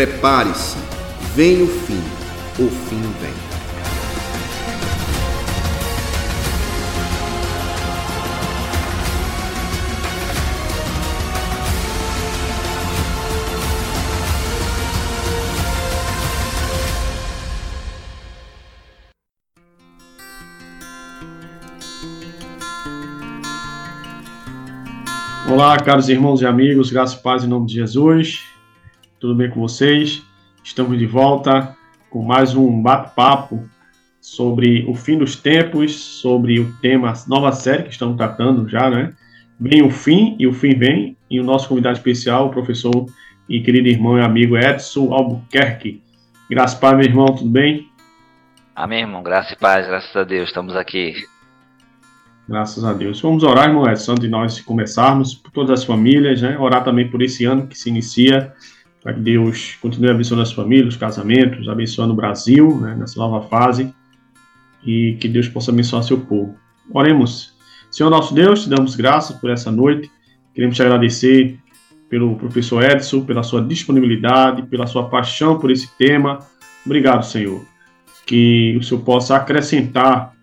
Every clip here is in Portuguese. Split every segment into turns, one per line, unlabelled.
Prepare-se, vem o fim, o fim vem.
Olá, caros irmãos e amigos, graças e paz em nome de Jesus. Tudo bem com vocês? Estamos de volta com mais um bate-papo sobre o fim dos tempos, sobre o tema nova série que estamos tratando já, né? Vem o fim e o fim vem. E o nosso convidado especial, o professor e querido irmão e amigo Edson Albuquerque. Graças paz, meu irmão, tudo bem?
Amém, irmão. Graças e paz, graças a Deus, estamos aqui
Graças a Deus. Vamos orar, irmão Edson, antes de nós começarmos, por todas as famílias, né? Orar também por esse ano que se inicia, para que Deus continue abençoando as famílias, os casamentos, abençoando o Brasil, né? Nessa nova fase, e que Deus possa abençoar seu povo. Oremos. Senhor nosso Deus, te damos graças por essa noite. Queremos te agradecer pelo professor Edson, pela sua disponibilidade, pela sua paixão por esse tema. Obrigado, Senhor. Que o Senhor possa acrescentar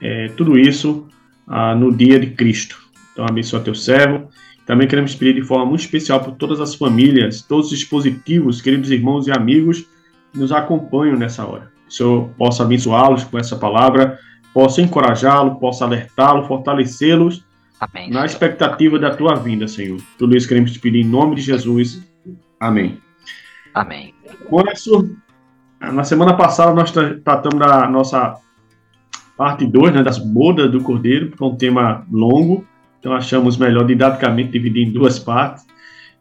é, tudo isso ah, no dia de Cristo. Então, abençoa teu servo. Também queremos pedir de forma muito especial por todas as famílias, todos os dispositivos, queridos irmãos e amigos que nos acompanham nessa hora. Que o Senhor possa abençoá-los com essa palavra, possa encorajá-los, possa alertá-los, fortalecê-los na expectativa da tua vinda, Senhor. Tudo isso queremos te pedir em nome de Jesus. Amém.
Amém.
Com isso, na semana passada nós tratamos da nossa parte 2, né, das bodas do Cordeiro, que é um tema longo, então achamos melhor didaticamente dividir em duas partes.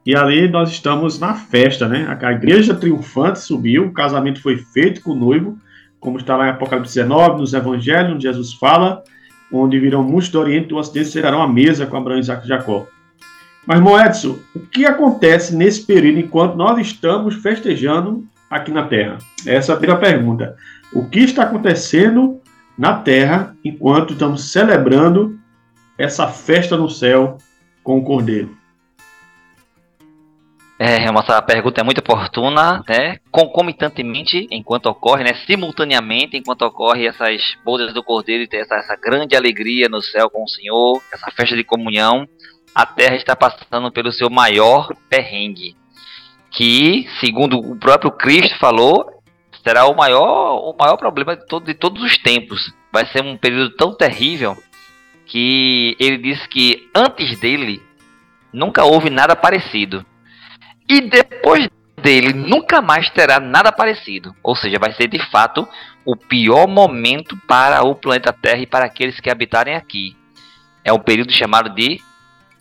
E ali nós estamos na festa, né? A igreja triunfante subiu, o casamento foi feito com o noivo, como está lá em Apocalipse 19, nos Evangelhos, onde Jesus fala, onde virão muitos do Oriente e do Ocidente serão à mesa com Abraão, Isaac e Jacó. Mas, irmão Edson, o que acontece nesse período enquanto nós estamos festejando aqui na Terra? Essa é a primeira pergunta. O que está acontecendo na terra enquanto estamos celebrando essa festa no céu com o Cordeiro.
É, essa pergunta é muito oportuna, né? Concomitantemente, enquanto ocorre, né? Simultaneamente, enquanto ocorre essas bodas do Cordeiro e essa, essa grande alegria no céu com o Senhor, essa festa de comunhão, a Terra está passando pelo seu maior perrengue, que, segundo o próprio Cristo falou, será o maior, o maior problema de, todo, de todos os tempos. Vai ser um período tão terrível que ele disse que antes dele nunca houve nada parecido. E depois dele nunca mais terá nada parecido. Ou seja, vai ser de fato o pior momento para o planeta Terra e para aqueles que habitarem aqui. É um período chamado de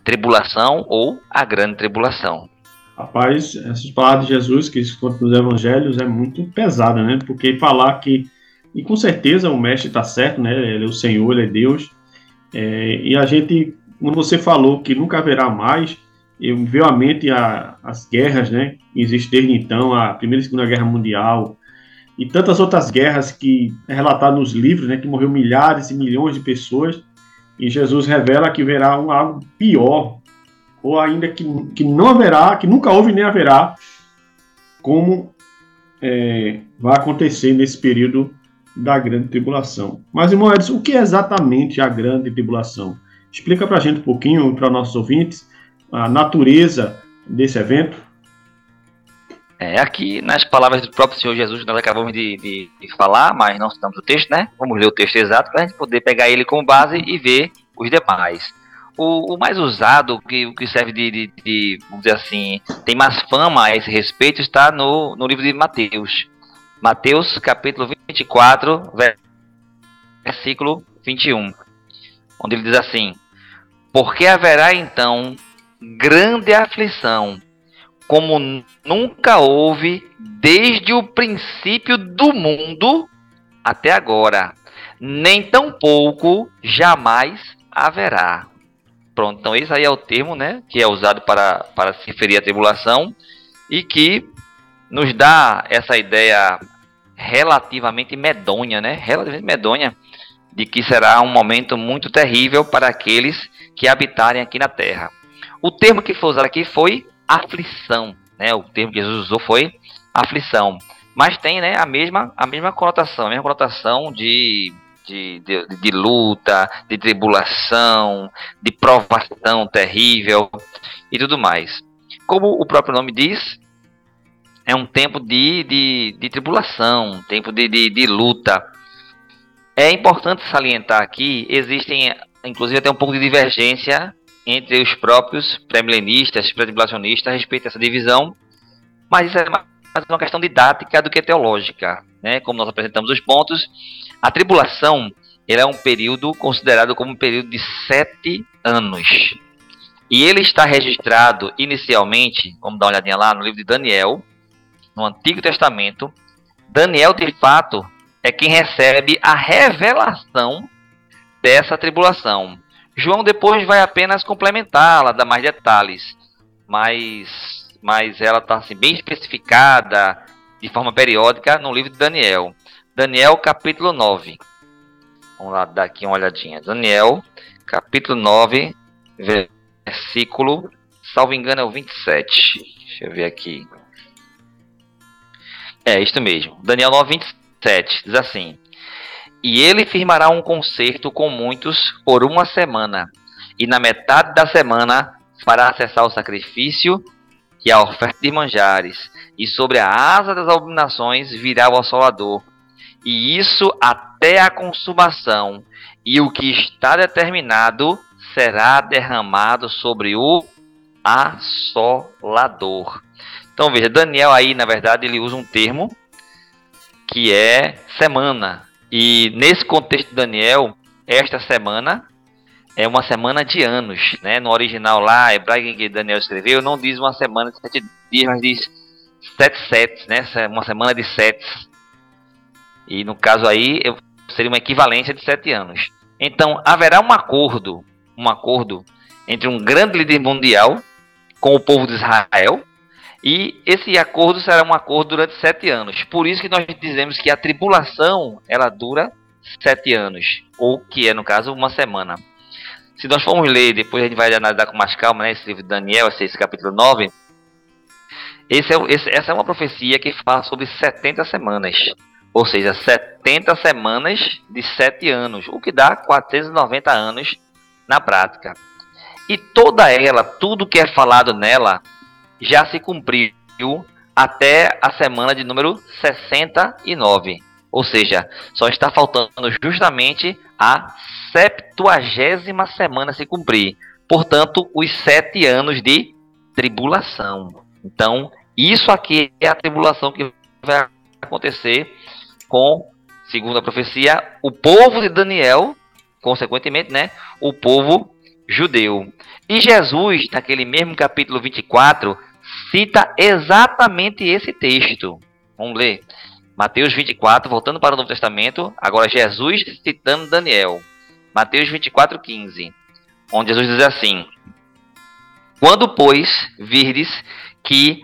tribulação ou a grande tribulação.
Rapaz, essas palavras de Jesus que conta nos evangelhos é muito pesada, né? Porque falar que, e com certeza o mestre está certo, né? Ele é o Senhor, ele é Deus. É, e a gente, quando você falou que nunca haverá mais, eu veio à mente a, as guerras, né? Que existem desde então, a Primeira e Segunda Guerra Mundial, e tantas outras guerras que é relatado nos livros, né? Que morreu milhares e milhões de pessoas. E Jesus revela que verá um, algo pior, ou ainda que, que não haverá, que nunca houve nem haverá, como é, vai acontecer nesse período da grande tribulação. Mas, irmão Edson, o que é exatamente a grande tribulação? Explica para a gente um pouquinho, para nossos ouvintes, a natureza desse evento.
É, aqui nas palavras do próprio Senhor Jesus, nós acabamos de, de, de falar, mas não citamos o texto, né? Vamos ler o texto exato para a gente poder pegar ele como base e ver os demais. O, o mais usado, que, que serve de, de, de, vamos dizer assim, tem mais fama a esse respeito, está no, no livro de Mateus. Mateus, capítulo 24, versículo 21, onde ele diz assim: Porque haverá então grande aflição, como nunca houve desde o princípio do mundo até agora, nem tampouco jamais haverá. Pronto, então esse aí é o termo, né, que é usado para, para se referir à tribulação e que nos dá essa ideia relativamente medonha, né, relativamente medonha, de que será um momento muito terrível para aqueles que habitarem aqui na Terra. O termo que foi usado aqui foi aflição, né, o termo que Jesus usou foi aflição. Mas tem né, a, mesma, a mesma conotação, a mesma conotação de, de, de, de luta, de tribulação, de provação terrível e tudo mais. Como o próprio nome diz, é um tempo de, de, de tribulação, um tempo de, de, de luta. É importante salientar aqui, existem, inclusive, até um pouco de divergência entre os próprios pré-milenistas, pré-tribulacionistas a respeito dessa divisão, mas isso é mais uma questão didática do que teológica. Né? Como nós apresentamos os pontos, a tribulação é um período considerado como um período de sete anos. E ele está registrado inicialmente, vamos dar uma olhadinha lá no livro de Daniel, no Antigo Testamento. Daniel, de fato, é quem recebe a revelação dessa tribulação. João depois vai apenas complementá-la, dar mais detalhes, mas, mas ela está assim, bem especificada de forma periódica no livro de Daniel. Daniel capítulo 9. Vamos lá dar aqui uma olhadinha. Daniel capítulo 9, versículo, salvo engano, é o 27. Deixa eu ver aqui. É, isto mesmo. Daniel 9, 27 diz assim: e ele firmará um concerto com muitos por uma semana, e na metade da semana fará cessar o sacrifício e a oferta de manjares, e sobre a asa das abominações virá o assolador, e isso até a consumação, e o que está determinado será derramado sobre o assolador. Então veja, Daniel aí, na verdade, ele usa um termo que é semana, e nesse contexto de Daniel, esta semana é uma semana de anos, né? No original lá, hebraico que Daniel escreveu, não diz uma semana de sete dias, mas diz sete sets, né? Uma semana de sete. E no caso aí, seria uma equivalência de sete anos. Então, haverá um acordo, um acordo entre um grande líder mundial com o povo de Israel, e esse acordo será um acordo durante sete anos. Por isso que nós dizemos que a tribulação ela dura sete anos, ou que é no caso uma semana. Se nós formos ler, depois a gente vai analisar com mais calma, né, esse livro de Daniel, esse, capítulo 9, esse é, esse, essa é uma profecia que fala sobre 70 semanas. Ou seja, 70 semanas de 7 anos, o que dá 490 anos na prática. E toda ela, tudo que é falado nela, já se cumpriu até a semana de número 69. Ou seja, só está faltando justamente a septuagésima semana se cumprir. Portanto, os sete anos de tribulação. Então, isso aqui é a tribulação que vai acontecer com, segundo a profecia, o povo de Daniel, consequentemente, né, o povo judeu. E Jesus, naquele mesmo capítulo 24, cita exatamente esse texto. Vamos ler. Mateus 24, voltando para o Novo Testamento, agora Jesus citando Daniel. Mateus 24, 15, onde Jesus diz assim: Quando, pois, virdes que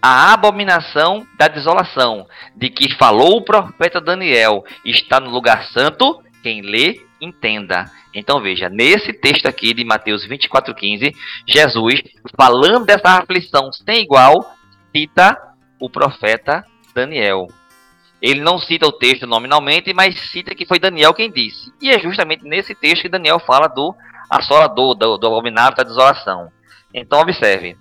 a abominação da desolação, de que falou o profeta Daniel, está no lugar santo, quem lê, entenda. Então veja, nesse texto aqui de Mateus 24,15, Jesus, falando dessa aflição sem igual, cita o profeta Daniel. Ele não cita o texto nominalmente, mas cita que foi Daniel quem disse. E é justamente nesse texto que Daniel fala do assolador, do, do abominável da desolação. Então observe,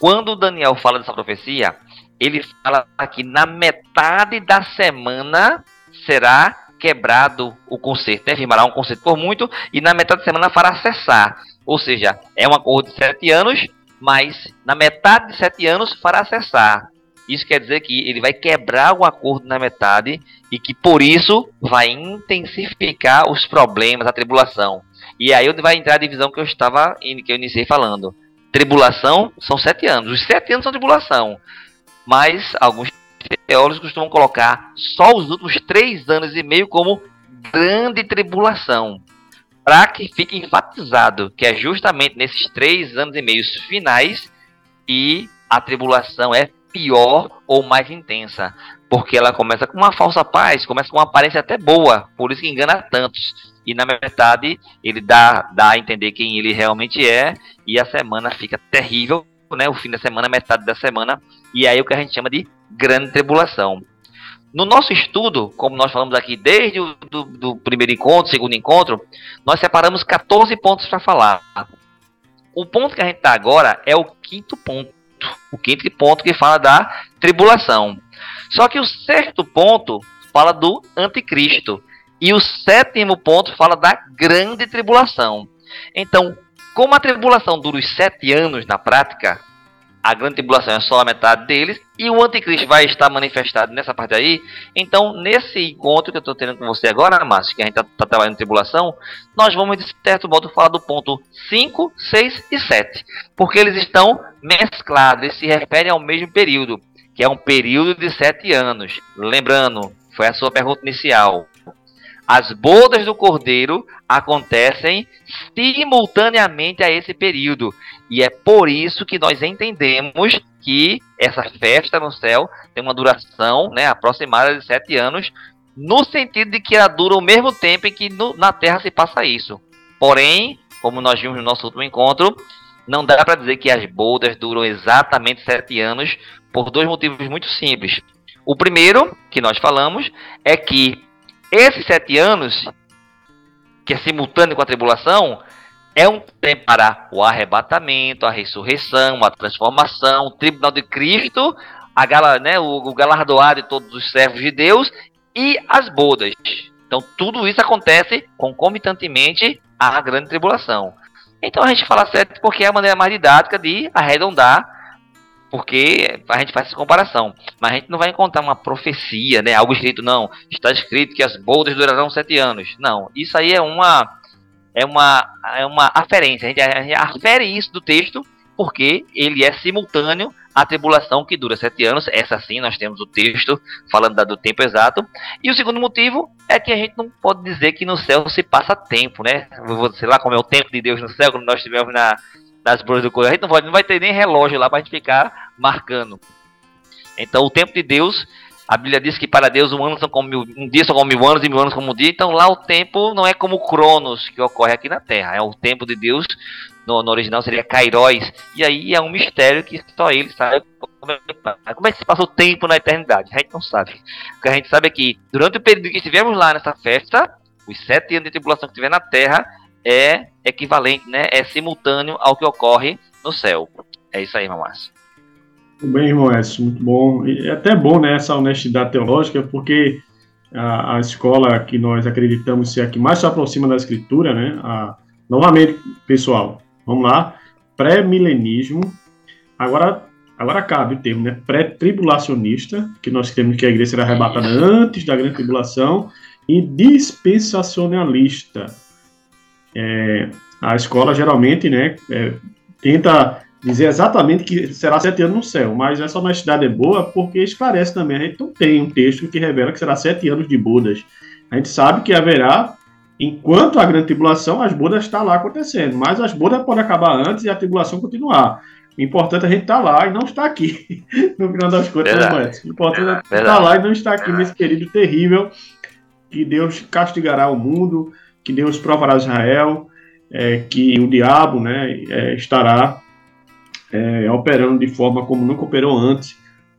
quando Daniel fala dessa profecia, ele fala que na metade da semana será quebrado o conserto, né? firmará um conserto por muito e na metade da semana fará cessar. Ou seja, é um acordo de sete anos, mas na metade de sete anos fará cessar. Isso quer dizer que ele vai quebrar o acordo na metade e que por isso vai intensificar os problemas, a tribulação. E aí onde vai entrar a divisão que eu estava que eu iniciei falando. Tribulação são sete anos. Os sete anos são tribulação. Mas alguns teólogos costumam colocar só os últimos três anos e meio como grande tribulação, para que fique enfatizado que é justamente nesses três anos e meio finais e a tribulação é pior ou mais intensa, porque ela começa com uma falsa paz, começa com uma aparência até boa, por isso que engana tantos. E na metade ele dá, dá a entender quem ele realmente é, e a semana fica terrível, né? O fim da semana, metade da semana, e aí o que a gente chama de grande tribulação. No nosso estudo, como nós falamos aqui desde o do, do primeiro encontro, segundo encontro, nós separamos 14 pontos para falar. O ponto que a gente está agora é o quinto ponto. O quinto ponto que fala da tribulação. Só que o sexto ponto fala do anticristo. E o sétimo ponto fala da grande tribulação. Então, como a tribulação dura os sete anos na prática, a grande tribulação é só a metade deles, e o anticristo vai estar manifestado nessa parte aí. Então, nesse encontro que eu estou tendo com você agora, Márcio, que a gente está tá trabalhando em tribulação, nós vamos, de certo modo, falar do ponto 5, 6 e 7. Porque eles estão mesclados, eles se referem ao mesmo período, que é um período de sete anos. Lembrando, foi a sua pergunta inicial. As bodas do cordeiro acontecem simultaneamente a esse período. E é por isso que nós entendemos que essa festa no céu tem uma duração né, aproximada de sete anos, no sentido de que ela dura o mesmo tempo em que no, na Terra se passa isso. Porém, como nós vimos no nosso último encontro, não dá para dizer que as bodas duram exatamente sete anos por dois motivos muito simples. O primeiro, que nós falamos, é que esses sete anos, que é simultâneo com a tribulação, é um tempo para o arrebatamento, a ressurreição, a transformação, o tribunal de Cristo, a gala, né, o, o galardoado de todos os servos de Deus e as bodas. Então tudo isso acontece concomitantemente à grande tribulação. Então a gente fala certo porque é a maneira mais didática de arredondar, porque a gente faz essa comparação. Mas a gente não vai encontrar uma profecia, né? Algo escrito, não. Está escrito que as bodas durarão sete anos. Não, isso aí é uma é uma, é uma aferência. A gente, a gente afere isso do texto porque ele é simultâneo à tribulação que dura sete anos. Essa sim, nós temos o texto falando do tempo exato. E o segundo motivo é que a gente não pode dizer que no céu se passa tempo, né? Sei lá como é o tempo de Deus no céu, quando nós estivermos na, nas bolas do correio. A gente não, pode, não vai ter nem relógio lá para a gente ficar marcando. Então, o tempo de Deus a Bíblia diz que para Deus um ano são como mil, um dia são como mil anos e mil anos como um dia. Então lá o tempo não é como o Cronos que ocorre aqui na Terra. É o tempo de Deus. No, no original seria Kairos. E aí é um mistério que só ele sabe é, como é que se passa o tempo na eternidade. A gente não sabe. O que a gente sabe é que durante o período que estivemos lá nessa festa, os sete anos de tribulação que tiver na Terra é equivalente, né? É simultâneo ao que ocorre no céu. É isso aí, Márcio.
Muito bem, irmão Edson, muito bom. E é até bom né, essa honestidade teológica, porque a, a, escola que nós acreditamos ser a que mais se aproxima da escritura, né? A, novamente, pessoal, vamos lá. Pré-milenismo. Agora, agora cabe o termo, né? Pré-tribulacionista, que nós temos que a igreja será arrebatada antes da grande tribulação, e dispensacionalista. É, a escola geralmente, né, é, tenta dizer exatamente que será sete anos no céu, mas essa honestidade é boa porque esclarece também. A gente não tem um texto que revela que será sete anos de bodas. A gente sabe que haverá, enquanto a grande tribulação, as bodas estão lá acontecendo, mas as bodas podem acabar antes e a tribulação continuar. O importante é a gente estar tá lá e não estar aqui, no final das contas, né, O importante é estar lá e não estar aqui nesse período terrível que Deus castigará o mundo, que Deus provará Israel, é, que o diabo né, é, estará é, operando de forma como nunca operou antes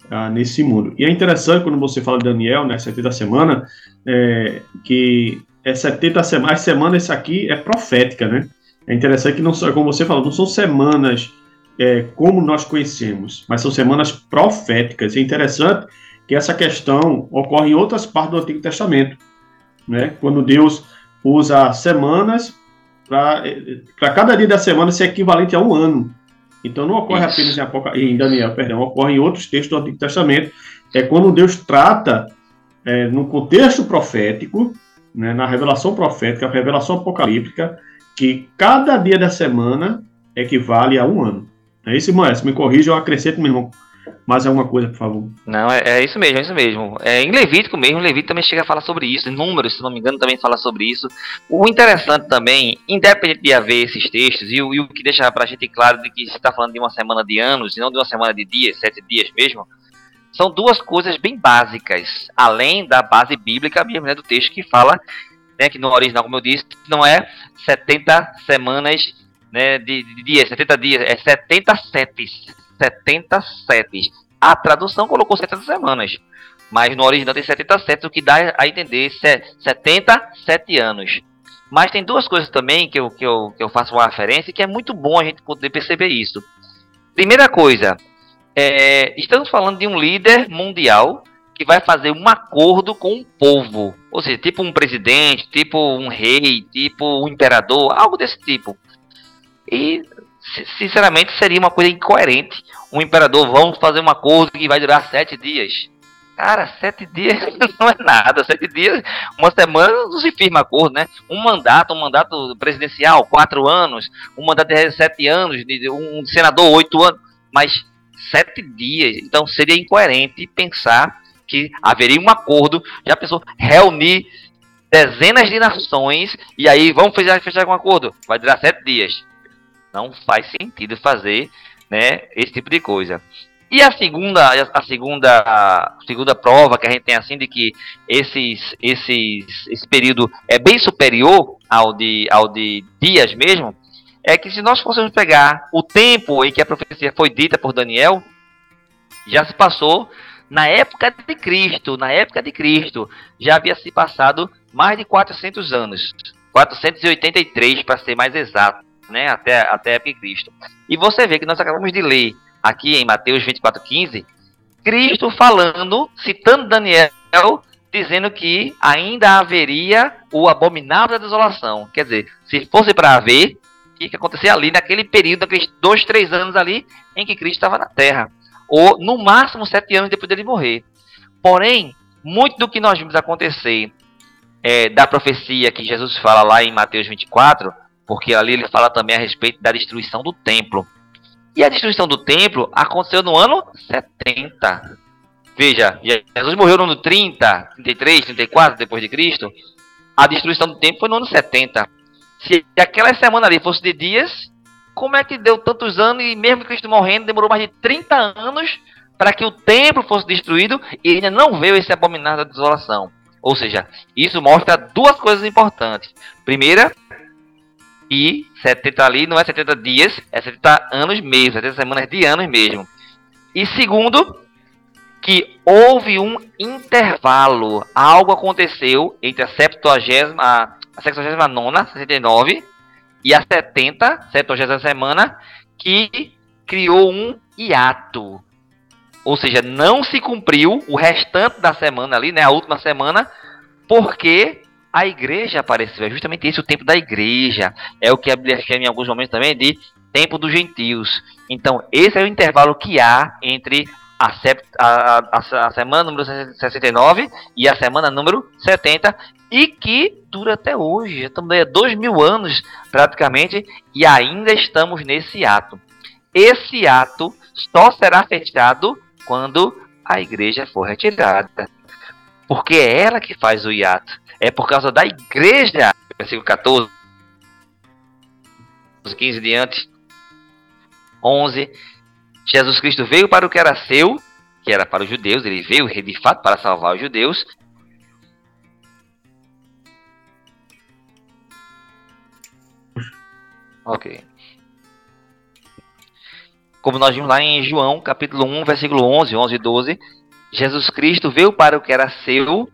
ah, nesse mundo. E é interessante quando você fala de Daniel, né, 70 semana, é, que é 70 semanas, semana essa aqui é profética, né? É interessante que não são, como você falou, não são semanas é, como nós conhecemos, mas são semanas proféticas. É interessante que essa questão ocorre em outras partes do Antigo Testamento, né? Quando Deus usa semanas para cada dia da semana ser equivalente a um ano. Então não ocorre Isso. apenas em, Apocal... em Daniel, perdão, ocorre em outros textos do Antigo Testamento. É quando Deus trata, é, no contexto profético, né, na revelação profética, a revelação apocalíptica, que cada dia da semana equivale a um ano. É isso, irmão? Me corrija, eu acrescento, meu irmão, mais alguma coisa, por favor.
Não, é, é, isso mesmo, é isso mesmo. É, em Levítico mesmo, Levítico também chega a falar sobre isso. Em Números, se não me engano, também fala sobre isso. O interessante também, independente de haver esses textos, e, e o que deixa pra gente claro de que se está falando de uma semana de anos, e não de uma semana de dias, sete dias mesmo, são duas coisas bem básicas, além da base bíblica mesmo, né, do texto que fala, né, que no original, como eu disse, não é 70 semanas né, de, de dias, 70 dias, é 70 setes 77. A tradução colocou 70 semanas, mas no original tem 77, o que dá a entender 77 anos. Mas tem duas coisas também que eu, que, eu, que eu faço uma referência que é muito bom a gente poder perceber isso. Primeira coisa, é, estamos falando de um líder mundial que vai fazer um acordo com o povo. Ou seja, tipo um presidente, tipo um rei, tipo um imperador, algo desse tipo. E, sinceramente, seria uma coisa incoerente. Um imperador, vamos fazer um acordo que vai durar sete dias. Cara, sete dias não é nada. Sete dias, uma semana não se firma acordo, né? Um mandato, um mandato presidencial, quatro anos. Um mandato de sete anos, um senador, oito anos. Mas sete dias. Então seria incoerente pensar que haveria um acordo. Já pensou reunir dezenas de nações e aí vamos fechar, fechar um acordo? Vai durar sete dias. Não faz sentido fazer né, esse tipo de coisa. E a segunda, a segunda, a segunda prova que a gente tem assim de que esses, esses, esse período é bem superior ao de, ao de dias mesmo, é que se nós fôssemos pegar o tempo em que a profecia foi dita por Daniel, já se passou na época de Cristo, na época de Cristo, já havia se passado mais de 400 anos, 483 para ser mais exato, né, até, até a época de Cristo. E você vê que nós acabamos de ler aqui em Mateus 24:15, Cristo falando, citando Daniel, dizendo que ainda haveria o abominável da desolação. Quer dizer, se fosse para haver, que, que acontecer ali naquele período, naqueles dois, três anos ali em que Cristo estava na Terra. Ou no máximo sete anos depois dele morrer. Porém, muito do que nós vimos acontecer é, da profecia que Jesus fala lá em Mateus 24, porque ali ele fala também a respeito da destruição do templo. E a destruição do templo aconteceu no ano 70. Veja, Jesus morreu no ano 30, 33, 34 depois de Cristo. A destruição do templo foi no ano 70. Se aquela semana ali fosse de dias, como é que deu tantos anos e mesmo Cristo morrendo, demorou mais de 30 anos para que o templo fosse destruído e ainda não veio esse abominável da desolação? Ou seja, isso mostra duas coisas importantes. Primeira, e 70 ali não é 70 dias, é 70 anos mesmo, 70 semanas de anos mesmo. E segundo, que houve um intervalo, algo aconteceu entre a 70 a 69, 69 e a 70, 70 semana, que criou um hiato. Ou seja, não se cumpriu o restante da semana ali, né, a última semana, porque a igreja apareceu. É justamente esse o tempo da igreja. É o que a Bíblia chama em alguns momentos também de tempo dos gentios. Então, esse é o intervalo que há entre a, a, a, a, semana número 69 e a semana número 70, e que dura até hoje. Estamos aí há dois mil anos praticamente e ainda estamos nesse ato. Esse ato só será fechado quando a igreja for retirada. Porque é ela que faz o hiato. É por causa da igreja, versículo 14, 15 diante, 11. Jesus Cristo veio para o que era seu, que era para os judeus, ele veio de fato para salvar os judeus, Ok. Como nós vimos lá em João, capítulo 1, versículo 11, 11 e 12, Jesus Cristo veio para o que era seu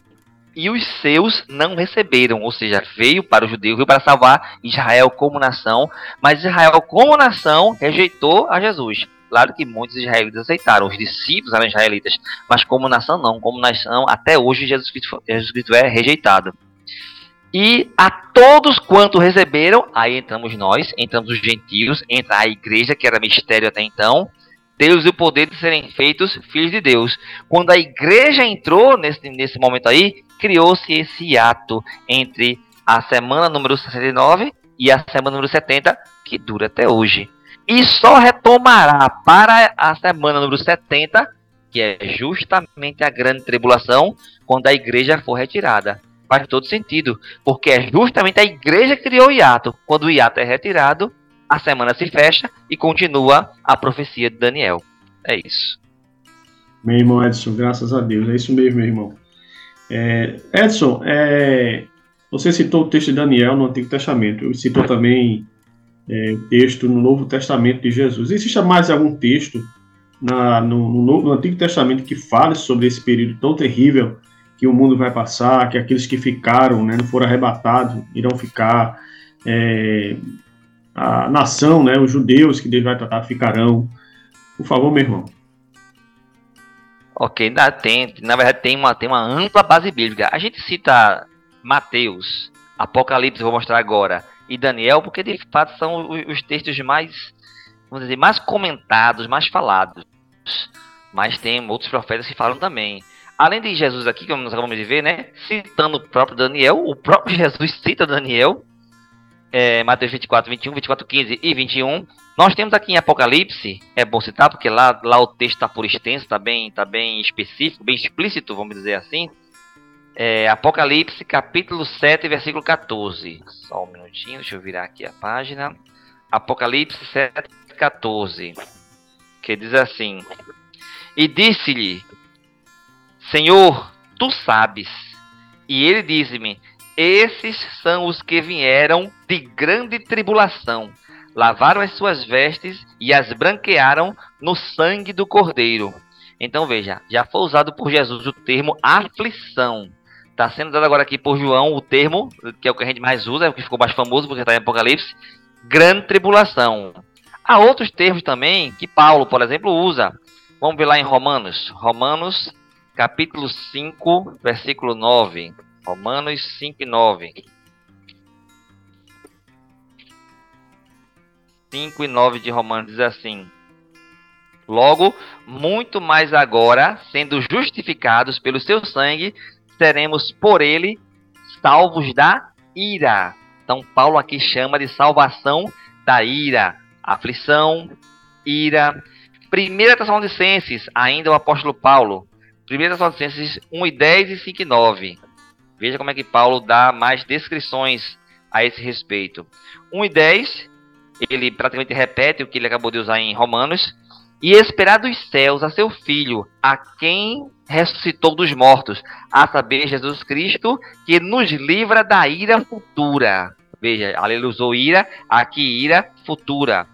e os seus não receberam, ou seja, veio para o judeu, veio para salvar Israel como nação, mas Israel como nação rejeitou a Jesus. Claro que muitos israelitas aceitaram, os discípulos eram israelitas, mas como nação não, como nação até hoje Jesus Cristo, Jesus Cristo é rejeitado. E a todos quanto receberam, aí entramos nós, entramos os gentios, entra a igreja, que era mistério até então, Deus e o poder de serem feitos filhos de Deus. Quando a igreja entrou nesse, nesse momento aí, criou-se esse ato entre a semana número 69 e a semana número 70, que dura até hoje. E só retomará para a semana número 70, que é justamente a grande tribulação, quando a igreja for retirada faz todo sentido, porque é justamente a igreja que criou o hiato. Quando o hiato é retirado, a semana se fecha e continua a profecia de Daniel. É isso.
Meu irmão Edson, graças a Deus, é isso mesmo, meu irmão. É, Edson, é, você citou o texto de Daniel no Antigo Testamento, citou também é, o texto no Novo Testamento de Jesus. Existe mais algum texto na, no, no, no, Antigo Testamento que fale sobre esse período tão terrível que o mundo vai passar, que aqueles que ficaram, né, não foram arrebatados, irão ficar, é, a nação, né, os judeus que Deus vai tratar ficarão. Por favor, meu irmão.
Ok, ainda tem, na verdade tem uma, tem uma ampla base bíblica. A gente cita Mateus, Apocalipse, vou mostrar agora, e Daniel, porque de fato são os textos mais, vamos dizer, mais comentados, mais falados. Mas tem outros profetas que falam também. Além de Jesus aqui, como nós acabamos de ver, né? Citando o próprio Daniel, o próprio Jesus cita Daniel, é, Mateus 24, 21, 24, 15 e 21. Nós temos aqui em Apocalipse, é bom citar, porque lá, lá o texto está por extenso, está bem, tá bem específico, bem explícito, vamos dizer assim. É, Apocalipse, capítulo 7, versículo 14. Só um minutinho, deixa eu virar aqui a página. Apocalipse 7, 14. Que diz assim: E disse-lhe, Senhor, tu sabes. E ele disse-me: esses são os que vieram de grande tribulação, lavaram as suas vestes e as branquearam no sangue do Cordeiro. Então veja, já foi usado por Jesus o termo aflição. Está sendo dado agora aqui por João o termo, que é o que a gente mais usa, é o que ficou mais famoso porque está em Apocalipse, grande tribulação. Há outros termos também que Paulo, por exemplo, usa. Vamos ver lá em Romanos. Romanos, capítulo 5, versículo 9. Romanos 5 e 9. 5 e 9 de Romanos diz assim: Logo, muito mais agora, sendo justificados pelo seu sangue, seremos por ele salvos da ira. Então, Paulo aqui chama de salvação da ira, aflição, ira. Primeira Tessalonicenses, ainda o apóstolo Paulo. Primeira Tessalonicenses 1 e 10 e 5 e 9. Veja como é que Paulo dá mais descrições a esse respeito. 1 e 10, ele praticamente repete o que ele acabou de usar em Romanos. E esperar dos céus a seu Filho, a quem ressuscitou dos mortos, a saber, Jesus Cristo, que nos livra da ira futura. Veja, ele usou ira, aqui ira futura.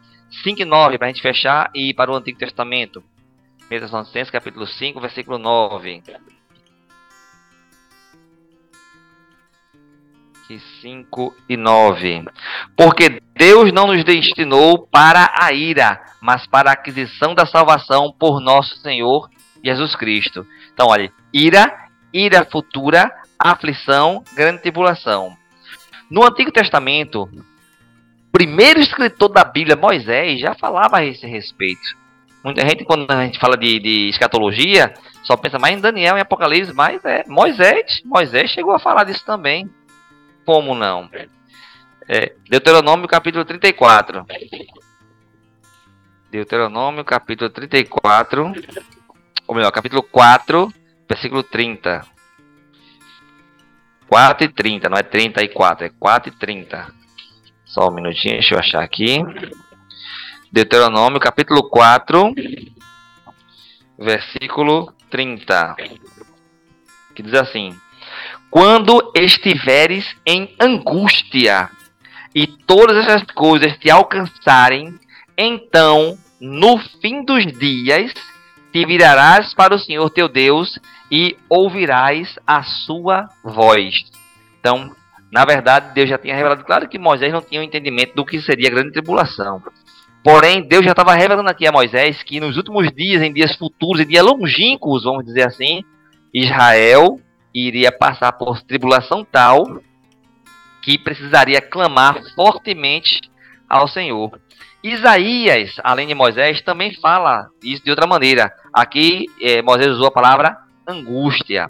5 e 9, para a gente fechar e para o Antigo Testamento. 1 Tessalonicenses, capítulo 5, versículo 9. 5 e 9. Porque Deus não nos destinou para a ira, mas para a aquisição da salvação por nosso Senhor Jesus Cristo. Então, olha, ira, ira futura, aflição, grande tribulação. No Antigo Testamento, o primeiro escritor da Bíblia, Moisés, já falava a esse respeito. Muita gente, quando a gente fala de, de escatologia, só pensa mais em Daniel e Apocalipse, mas é Moisés. Moisés chegou a falar disso também. Como não? É, Deuteronômio capítulo 34. Deuteronômio capítulo 34. Ou melhor, capítulo 4, versículo 30. 4 e 30, não é 34, é 4 e 30. Só um minutinho, deixa eu achar aqui. Deuteronômio capítulo 4, versículo 30. Que diz assim: quando estiveres em angústia e todas essas coisas te alcançarem, então, no fim dos dias, te virarás para o Senhor teu Deus e ouvirás a sua voz. Então, na verdade, Deus já tinha revelado, claro que Moisés não tinha o um entendimento do que seria a grande tribulação. Porém, Deus já estava revelando aqui a Moisés que nos últimos dias, em dias futuros, em dias longínquos, vamos dizer assim, Israel iria passar por tribulação tal que precisaria clamar fortemente ao Senhor. Isaías, além de Moisés, também fala isso de outra maneira. Aqui é, Moisés usou a palavra angústia.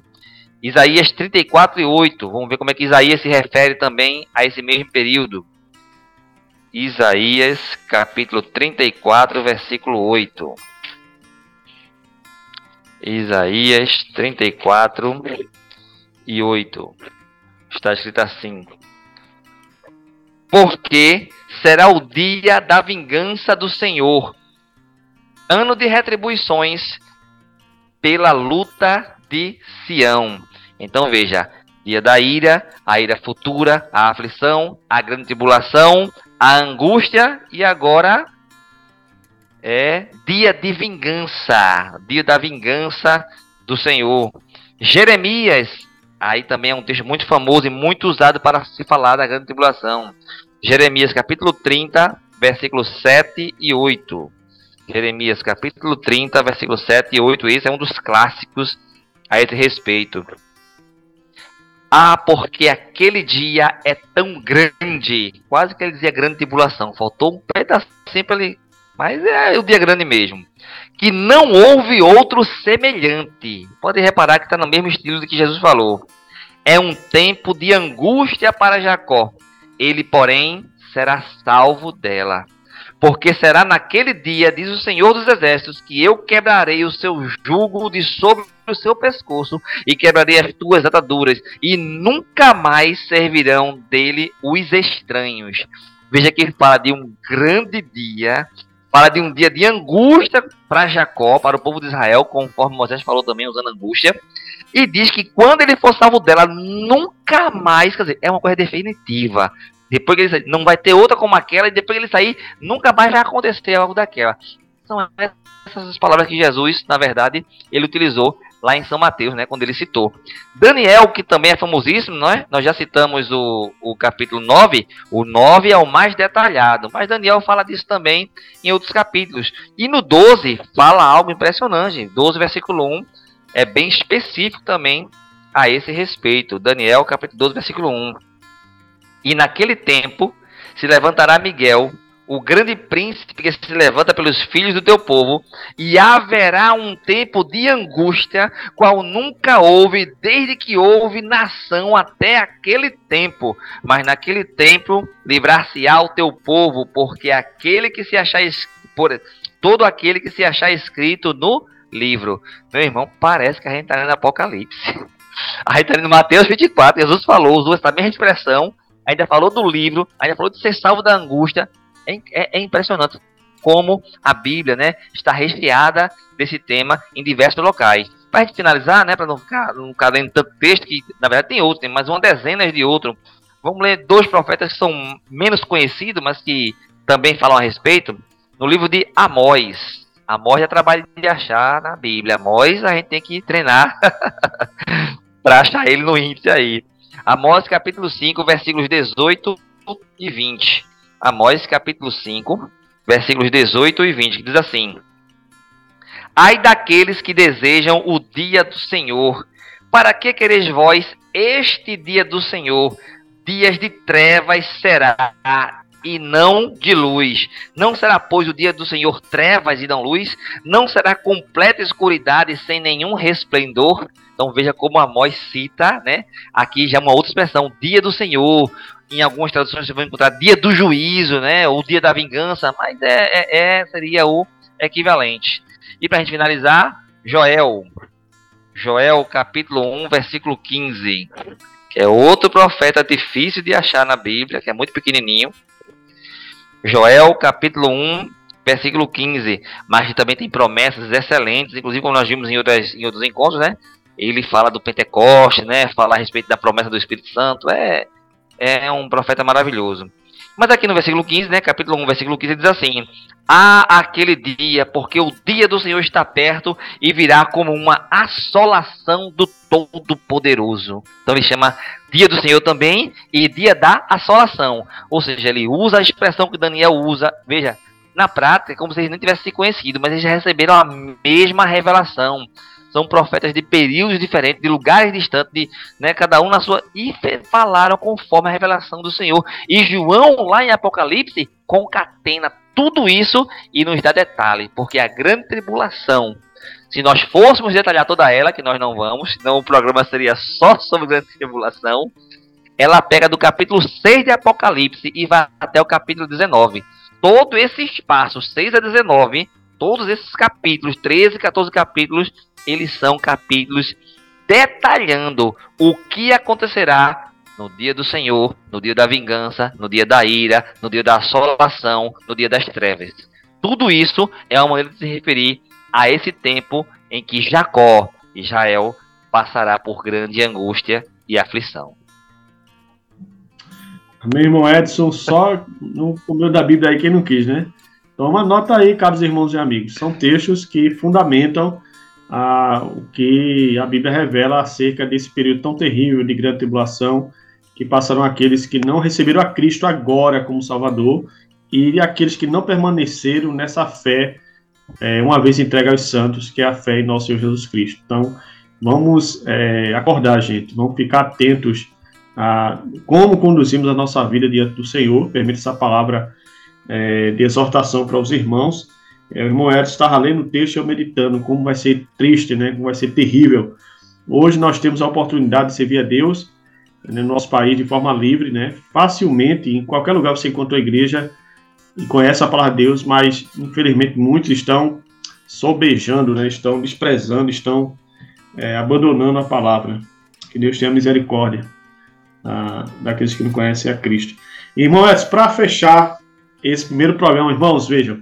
Isaías 34 e 8. Vamos ver como é que Isaías se refere também a esse mesmo período. Isaías, capítulo 34, versículo 8. Isaías 34, e 8. Está escrito assim: Porque será o dia da vingança do Senhor, ano de retribuições pela luta de Sião. Então veja, dia da ira, a ira futura, a aflição, a grande tribulação, a angústia e agora é dia de vingança, dia da vingança do Senhor. Jeremias, aí também é um texto muito famoso e muito usado para se falar da grande tribulação. Jeremias capítulo 30, versículos 7 e 8. Jeremias capítulo 30, versículos 7 e 8. Esse é um dos clássicos a esse respeito. Ah, porque aquele dia é tão grande. Quase que ele dizia grande tribulação. Faltou um pedacinho para ele. Mas é o dia grande mesmo. Que não houve outro semelhante. Pode reparar que está no mesmo estilo do que Jesus falou. É um tempo de angústia para Jacó. Ele, porém, será salvo dela. Porque será naquele dia, diz o Senhor dos Exércitos, que eu quebrarei o seu jugo de sobre o seu pescoço e quebrarei as tuas ataduras, e nunca mais servirão dele os estranhos. Veja que ele fala de um grande dia, fala de um dia de angústia para Jacó, para o povo de Israel, conforme Moisés falou também, usando angústia, e diz que quando ele for salvo dela, nunca mais, quer dizer, é uma coisa definitiva. Depois que ele sair, não vai ter outra como aquela, e depois que ele sair, nunca mais vai acontecer algo daquela. São essas as palavras que Jesus, na verdade, ele utilizou lá em São Mateus, né, quando ele citou. Daniel, que também é famosíssimo, não é? Nós já citamos o, o capítulo 9, o 9 é o mais detalhado, mas Daniel fala disso também em outros capítulos. E no 12 fala algo impressionante, 12 versículo 1 é bem específico também a esse respeito. Daniel, capítulo 12, versículo 1. E naquele tempo se levantará Miguel, o grande príncipe que se levanta pelos filhos do teu povo, e haverá um tempo de angústia, qual nunca houve, desde que houve nação até aquele tempo. Mas naquele tempo livrar-se-á o teu povo, porque aquele que se achar por todo aquele que se achar escrito no livro. Meu irmão, parece que a gente está lendo Apocalipse. A gente está lendo Mateus 24, Jesus falou, usou essa mesma expressão ainda falou do livro, ainda falou de ser salvo da angústia. É, é, é impressionante como a Bíblia né, está recheada desse tema em diversos locais. Para gente finalizar, né, para não ficar, não ficar lendo tanto texto, que na verdade tem outros, tem mais uma dezena de outros. Vamos ler dois profetas que são menos conhecidos, mas que também falam a respeito. No livro de Amós. Amós é trabalho de achar na Bíblia. Amós a gente tem que treinar para achar ele no índice aí. Amós capítulo 5, versículos 18 e 20. Amós capítulo 5, versículos 18 e 20, que diz assim: Ai daqueles que desejam o dia do Senhor, para que quereis vós este dia do Senhor? Dias de trevas será e não de luz. Não será, pois, o dia do Senhor trevas e não luz? Não será completa escuridade sem nenhum resplendor? Então veja como Amós cita, né? Aqui já uma outra expressão, dia do Senhor. Em algumas traduções você vai encontrar dia do juízo, né? Ou dia da vingança, mas é, é, é seria o equivalente. E para a gente finalizar, Joel. Joel capítulo 1, versículo 15. Que é outro profeta difícil de achar na Bíblia, que é muito pequenininho. Joel capítulo 1, versículo 15. Mas também tem promessas excelentes, inclusive como nós vimos em, outras, em outros encontros, né? ele fala do Pentecoste, né? Fala a respeito da promessa do Espírito Santo. É, é um profeta maravilhoso. Mas aqui no versículo 15, né, capítulo 1, versículo 15, diz assim: Há aquele dia, porque o dia do Senhor está perto e virá como uma assolação do Todo-Poderoso. Então ele chama dia do Senhor também e dia da assolação. Ou seja, ele usa a expressão que Daniel usa. Veja, na prática, como se eles não tivessem se conhecido, mas eles já receberam a mesma revelação são profetas de períodos diferentes, de lugares distantes, de, né, cada um na sua. E falaram conforme a revelação do Senhor. E João, lá em Apocalipse, concatena tudo isso e nos dá detalhe, porque a grande tribulação, se nós fôssemos detalhar toda ela, que nós não vamos, senão o programa seria só sobre grande tribulação, ela pega do capítulo 6 de Apocalipse e vai até o capítulo 19. Todo esse espaço, 6 a 19, todos esses capítulos, 13, 14 capítulos, eles são capítulos detalhando o que acontecerá no dia do Senhor, no dia da vingança, no dia da ira, no dia da assolação, no dia das trevas. Tudo isso é uma maneira de se referir a esse tempo em que Jacó, Israel, passará por grande angústia e aflição.
Amém, irmão Edson. Só no comeu da Bíblia aí quem não quis, né? Toma nota aí, caros irmãos e amigos. São textos que fundamentam a, o que a Bíblia revela acerca desse período tão terrível de grande tribulação que passaram aqueles que não receberam a Cristo agora como Salvador e aqueles que não permaneceram nessa fé é, uma vez entregue aos santos, que é a fé em nosso Senhor Jesus Cristo. Então, vamos é, acordar, gente, vamos ficar atentos a como conduzimos a nossa vida diante do Senhor. Permite essa palavra é, de exortação para os irmãos. É, o irmão Edson estava lendo o texto e eu meditando como vai ser triste, né, como vai ser terrível. Hoje nós temos a oportunidade de servir a Deus né, no nosso país de forma livre, né, facilmente, em qualquer lugar você encontra a igreja e conhece a palavra de Deus, mas infelizmente muitos estão sobejando, né, estão desprezando, estão é, abandonando a palavra. Que Deus tenha misericórdia ah, daqueles que não conhecem a Cristo. Irmãos, para fechar esse primeiro programa, irmãos, vejam,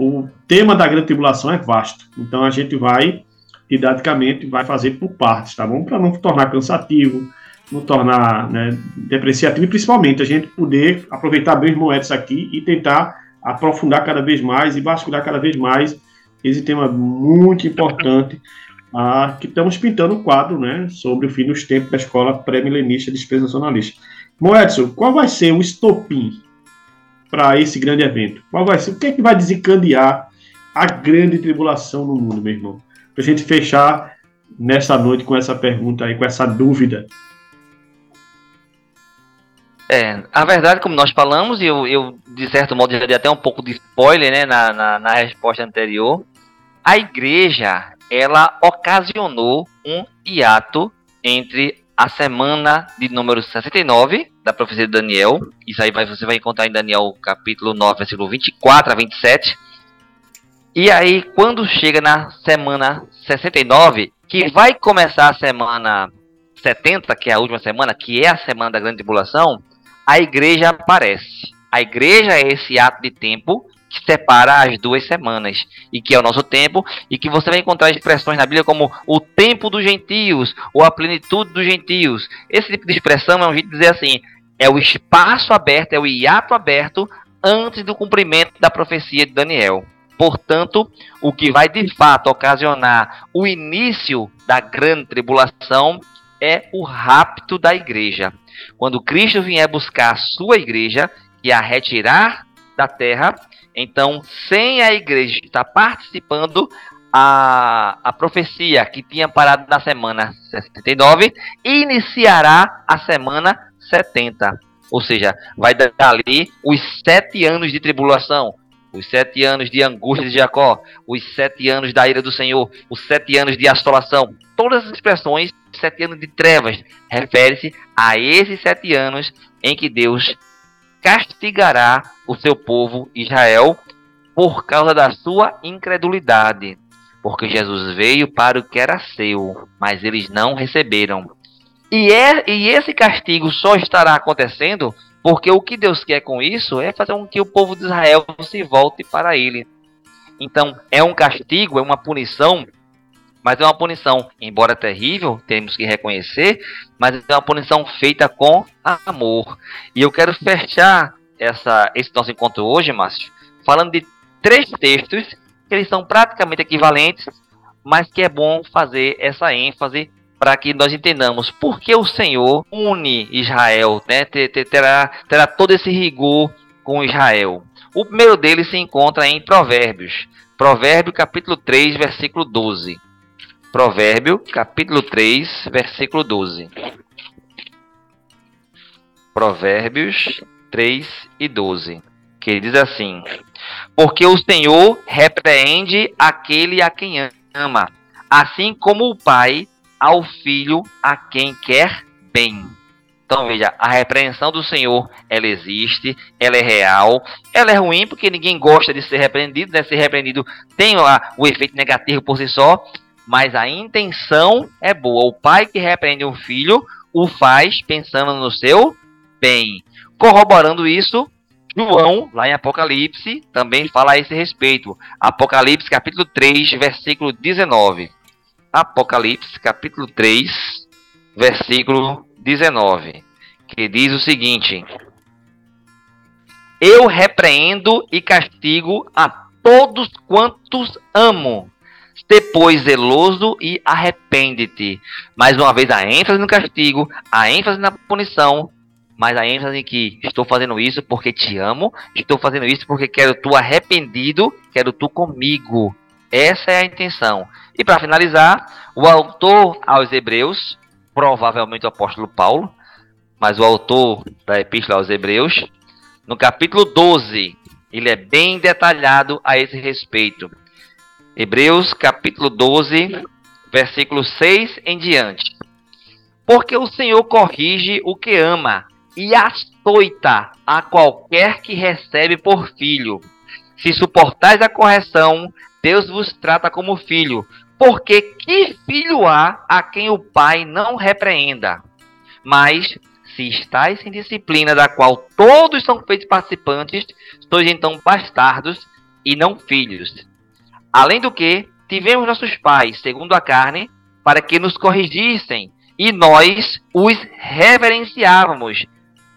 o tema da grande tribulação é vasto, então a gente vai, didaticamente, vai fazer por partes, tá bom? Para não tornar cansativo, não tornar né, depreciativo e principalmente a gente poder aproveitar bem os moedas aqui e tentar aprofundar cada vez mais e vasculhar cada vez mais esse tema muito importante ah, que estamos pintando um quadro né, sobre o fim dos tempos da escola pré-milenista dispensacionalista. Moedson, qual vai ser o estopim para esse grande evento? Qual vai ser? O que é que vai desencadear a grande tribulação no mundo, meu irmão? Para a gente fechar nessa noite com essa pergunta aí, com essa dúvida
é, a verdade, como nós falamos, e eu, eu de certo modo já dei até um pouco de spoiler né, na, na, na resposta anterior, a igreja ela ocasionou um hiato entre a semana de número 69 da profecia de Daniel, isso aí vai, você vai encontrar em Daniel capítulo 9, versículo 24 a 27, e aí quando chega na semana 69, que vai começar a semana 70, que é a última semana, que é a semana da grande tribulação, a igreja aparece. A igreja é esse ato de tempo que separa as duas semanas, e que é o nosso tempo, e que você vai encontrar expressões na Bíblia como o tempo dos gentios, ou a plenitude dos gentios. Esse tipo de expressão é um jeito de dizer assim: é o espaço aberto, é o hiato aberto antes do cumprimento da profecia de Daniel. Portanto, o que vai de fato ocasionar o início da grande tribulação é o rapto da igreja. Quando Cristo vier buscar a sua igreja e a retirar da terra, então, sem a igreja estar participando, a, a profecia que tinha parado na semana 69 iniciará a semana 70. Ou seja, vai dar ali os sete anos de tribulação, os sete anos de angústia de Jacó, os sete anos da ira do Senhor, os sete anos de assolação. Todas as expressões sete anos de trevas refere-se a esses sete anos em que Deus castigará o seu povo Israel por causa da sua incredulidade. Porque Jesus veio para o que era seu, mas eles não receberam. E, é, e esse castigo só estará acontecendo porque o que Deus quer com isso é fazer com que o povo de Israel se volte para ele. Então, é um castigo, é uma punição mas é uma punição, embora terrível, temos que reconhecer, mas é uma punição feita com amor. E eu quero fechar essa, esse nosso encontro hoje, Márcio, falando de três textos que eles são praticamente equivalentes, mas que é bom fazer essa ênfase para que nós entendamos por que o Senhor une Israel, né? terá, terá todo esse rigor com Israel. O primeiro deles se encontra em Provérbios. Provérbio capítulo 3, versículo 12. Provérbio, capítulo 3, versículo 12. Provérbios 3 e 12. Que diz assim: Porque o Senhor repreende aquele a quem ama, assim como o pai ao filho a quem quer bem. Então veja, a repreensão do Senhor, ela existe, ela é real, ela é ruim porque ninguém gosta de ser repreendido, né? Ser repreendido tem lá o efeito negativo por si só, mas a intenção é boa. O pai que repreende o filho o faz pensando no seu bem. Corroborando isso, João, lá em Apocalipse, também fala a esse respeito. Apocalipse capítulo 3, versículo 19. Apocalipse capítulo 3, versículo 19, que diz o seguinte: Eu repreendo e castigo a todos quantos amo. Depois zeloso e arrepende-te. Mais uma vez a ênfase no castigo, a ênfase na punição, mas a ênfase em que estou fazendo isso porque te amo, estou fazendo isso porque quero tu arrependido, quero tu comigo. Essa é a intenção. E para finalizar, o autor aos Hebreus, provavelmente o apóstolo Paulo, mas o autor da Epístola aos Hebreus, no capítulo 12, ele é bem detalhado a esse respeito. Hebreus capítulo 12, versículo 6 em diante. Porque o Senhor corrige o que ama e açoita a qualquer que recebe por filho. Se suportais a correção, Deus vos trata como filho. Porque que filho há a quem o pai não repreenda? Mas se estáis em disciplina da qual todos são feitos participantes, sois então bastardos e não filhos. Além do que, tivemos nossos pais, segundo a carne, para que nos corrigissem, e nós os reverenciávamos.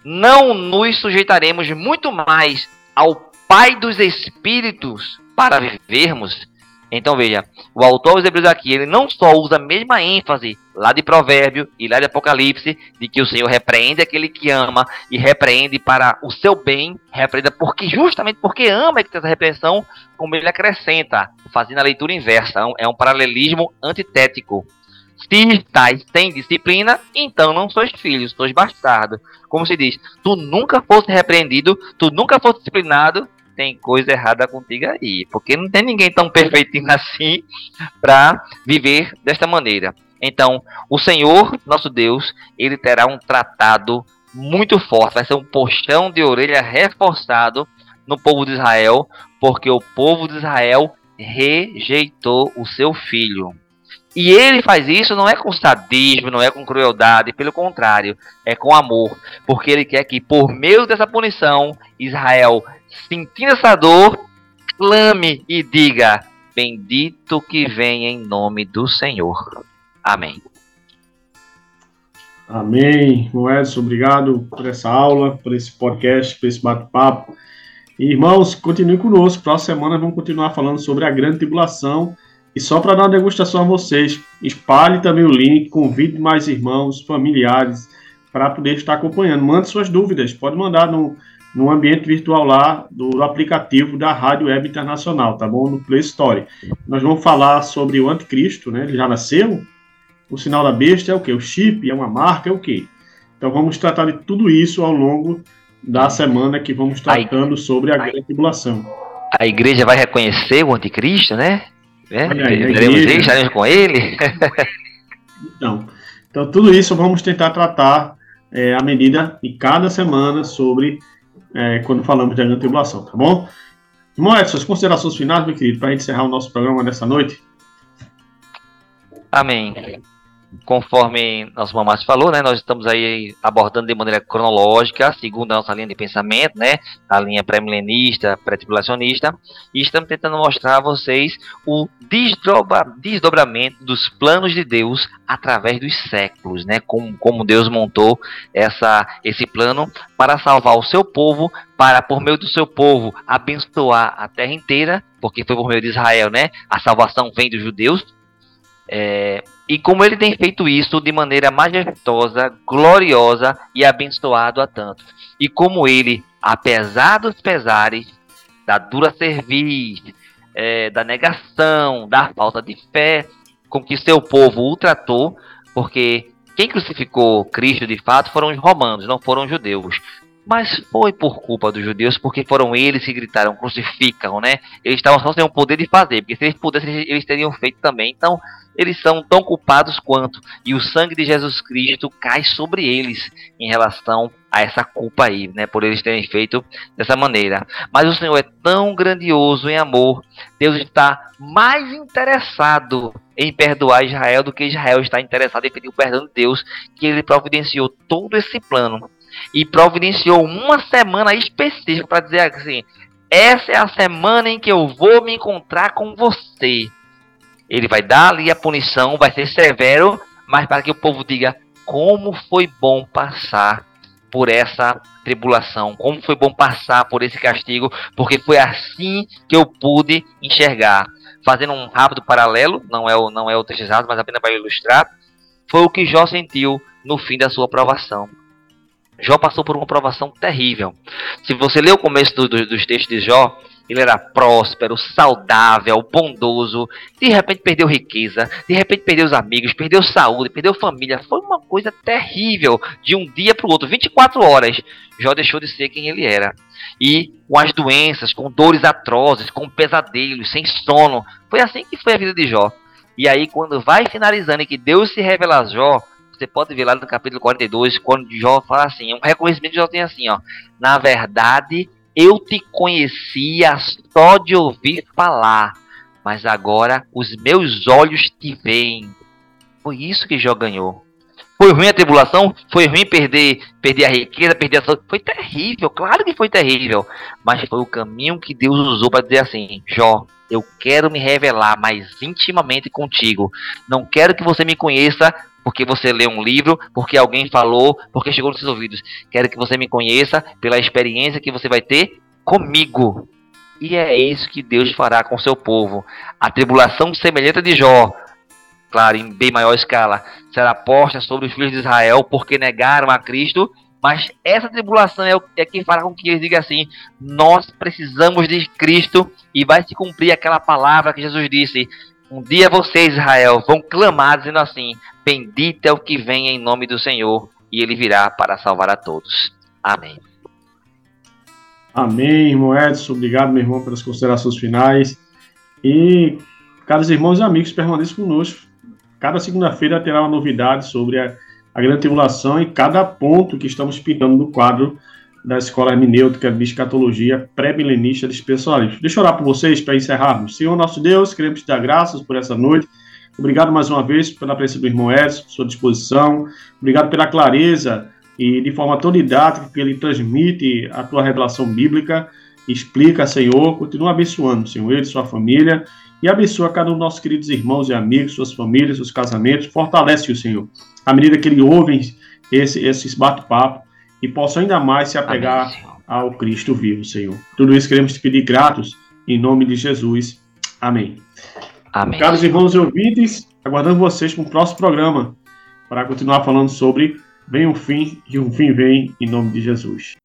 Não nos sujeitaremos muito mais ao Pai dos Espíritos para vivermos? Então veja, o autor dos Hebreus aqui, ele não só usa a mesma ênfase lá de Provérbio e lá de Apocalipse, de que o Senhor repreende aquele que ama e repreende para o seu bem, repreenda porque justamente porque ama que tem essa repreensão, como ele acrescenta, fazendo a leitura inversa, é um é paralelismo antitético. Se estáis sem disciplina, então não sois filhos, sois bastardos. Como se diz, tu nunca fosse repreendido, tu nunca fosse disciplinado, tem coisa errada contigo aí, porque não tem ninguém tão perfeitinho assim para viver desta maneira. Então, o Senhor, nosso Deus, ele terá um tratado muito forte, vai ser um puxão de orelha reforçado no povo de Israel, porque o povo de Israel rejeitou o seu filho. E ele faz isso não é com sadismo, não é com crueldade, pelo contrário, é com amor, porque ele quer que por meio dessa punição Israel sentindo essa dor, clame e diga: Bendito que vem em nome do Senhor. Amém.
Amém. Moedas, obrigado por essa aula, por esse podcast, por esse bate-papo. Irmãos, continue conosco. Próxima semana vamos continuar falando sobre a grande tribulação. E só para dar uma degustação a vocês, espalhe também o link, convide mais irmãos, familiares, para poder estar acompanhando. Mande suas dúvidas, pode mandar no, no ambiente virtual lá do aplicativo da Rádio Web Internacional, tá bom? No Play Store. Nós vamos falar sobre o anticristo, né? Ele já nasceu. O sinal da besta é o quê? O chip é uma marca, é o quê? Então vamos tratar de tudo isso ao longo da semana que vamos tratando sobre a grande tribulação.
A igreja vai reconhecer o anticristo, né? É, igreja... estaremos com ele.
então, então, tudo isso vamos tentar tratar é, à medida de cada semana sobre é, quando falamos de grande tribulação, tá bom? Irmão Edson, as considerações finais, meu querido, para encerrar o nosso programa nessa noite.
Amém conforme nosso mamate falou, né, nós estamos aí abordando de maneira cronológica, segundo a nossa linha de pensamento, né, a linha pré-milenista, pré-tribulacionista, e estamos tentando mostrar a vocês o desdobra, desdobramento dos planos de Deus através dos séculos, né, como, como Deus montou essa, esse plano para salvar o seu povo, para, por meio do seu povo, abençoar a terra inteira, porque foi por meio de Israel, né, a salvação vem dos judeus, é, e como ele tem feito isso de maneira majestosa, gloriosa e abençoado a tantos. E como ele, apesar dos pesares, da dura cerviz, é, da negação, da falta de fé com que seu povo o tratou, porque quem crucificou Cristo de fato foram os romanos, não foram os judeus. Mas foi por culpa dos judeus, porque foram eles que gritaram, crucificam, né? Eles estavam só sem o poder de fazer, porque se eles pudessem, eles teriam feito também. Então, eles são tão culpados quanto, e o sangue de Jesus Cristo cai sobre eles em relação a essa culpa aí, né, por eles terem feito dessa maneira. Mas o Senhor é tão grandioso em amor, Deus está mais interessado em perdoar Israel do que Israel está interessado em pedir o perdão de Deus, que ele providenciou todo esse plano e providenciou uma semana específica para dizer assim: essa é a semana em que eu vou me encontrar com você. Ele vai dar ali a punição, vai ser severo, mas para que o povo diga como foi bom passar por essa tribulação, como foi bom passar por esse castigo, porque foi assim que eu pude enxergar. Fazendo um rápido paralelo, não é o, não é o texto exato, mas apenas para ilustrar, foi o que Jó sentiu no fim da sua provação. Jó passou por uma provação terrível. Se você ler o começo do, do, dos textos de Jó, ele era próspero, saudável, bondoso. De repente perdeu riqueza, de repente perdeu os amigos, perdeu saúde, perdeu família. Foi uma coisa terrível de um dia para o outro, 24 horas. Jó deixou de ser quem ele era. E com as doenças, com dores atrozes, com pesadelos, sem sono. Foi assim que foi a vida de Jó. E aí, quando vai finalizando e que Deus se revela a Jó, você pode ver lá no capítulo 42, quando Jó fala assim, um reconhecimento de Jó tem assim, ó. Na verdade, eu te conhecia só de ouvir falar, mas agora os meus olhos te veem. Foi isso que Jó ganhou. Foi ruim a tribulação? Foi ruim perder, perder a riqueza, perder a saúde? Foi terrível, claro que foi terrível. Mas foi o caminho que Deus usou para dizer assim: Jó, eu quero me revelar mais intimamente contigo. Não quero que você me conheça porque você lê um livro, porque alguém falou, porque chegou nos seus ouvidos. Quero que você me conheça pela experiência que você vai ter comigo. E é isso que Deus fará com seu povo. A tribulação semelhante de Jó, claro, em bem maior escala, será posta sobre os filhos de Israel porque negaram a Cristo. Mas essa tribulação é, o, é que fará com que eles digam assim: nós precisamos de Cristo e vai se cumprir aquela palavra que Jesus disse: um dia vocês, Israel, vão clamar dizendo assim: Bendito é o que vem em nome do Senhor, e ele virá para salvar a todos. Amém.
Amém, irmão Edson. Obrigado, meu irmão, pelas considerações finais. E, caros irmãos e amigos, permaneçam conosco. Cada segunda-feira terá uma novidade sobre a, a grande tribulação e cada ponto que estamos pintando no quadro da Escola Hermenêutica de Escatologia Pré-Milenista de Especialistas. Deixa eu orar por vocês para encerrarmos. Senhor nosso Deus, queremos te dar graças por essa noite. Obrigado mais uma vez pela presença do irmão Edson, sua disposição. Obrigado pela clareza e de forma tão didática que ele transmite a tua revelação bíblica. Explica, Senhor. Continua abençoando, Senhor, ele, sua família. E abençoa cada um dos nossos queridos irmãos e amigos, suas famílias, seus casamentos. Fortalece o Senhor. À medida que ele ouve esse, esses bate-papo, e possam ainda mais se apegar Amém, ao Cristo vivo, Senhor. Tudo isso queremos te pedir gratos em nome de Jesus. Amém. Amém. Caros irmãos e ouvintes, aguardando vocês para o próximo programa para continuar falando sobre Vem o fim e um fim vem em nome de Jesus.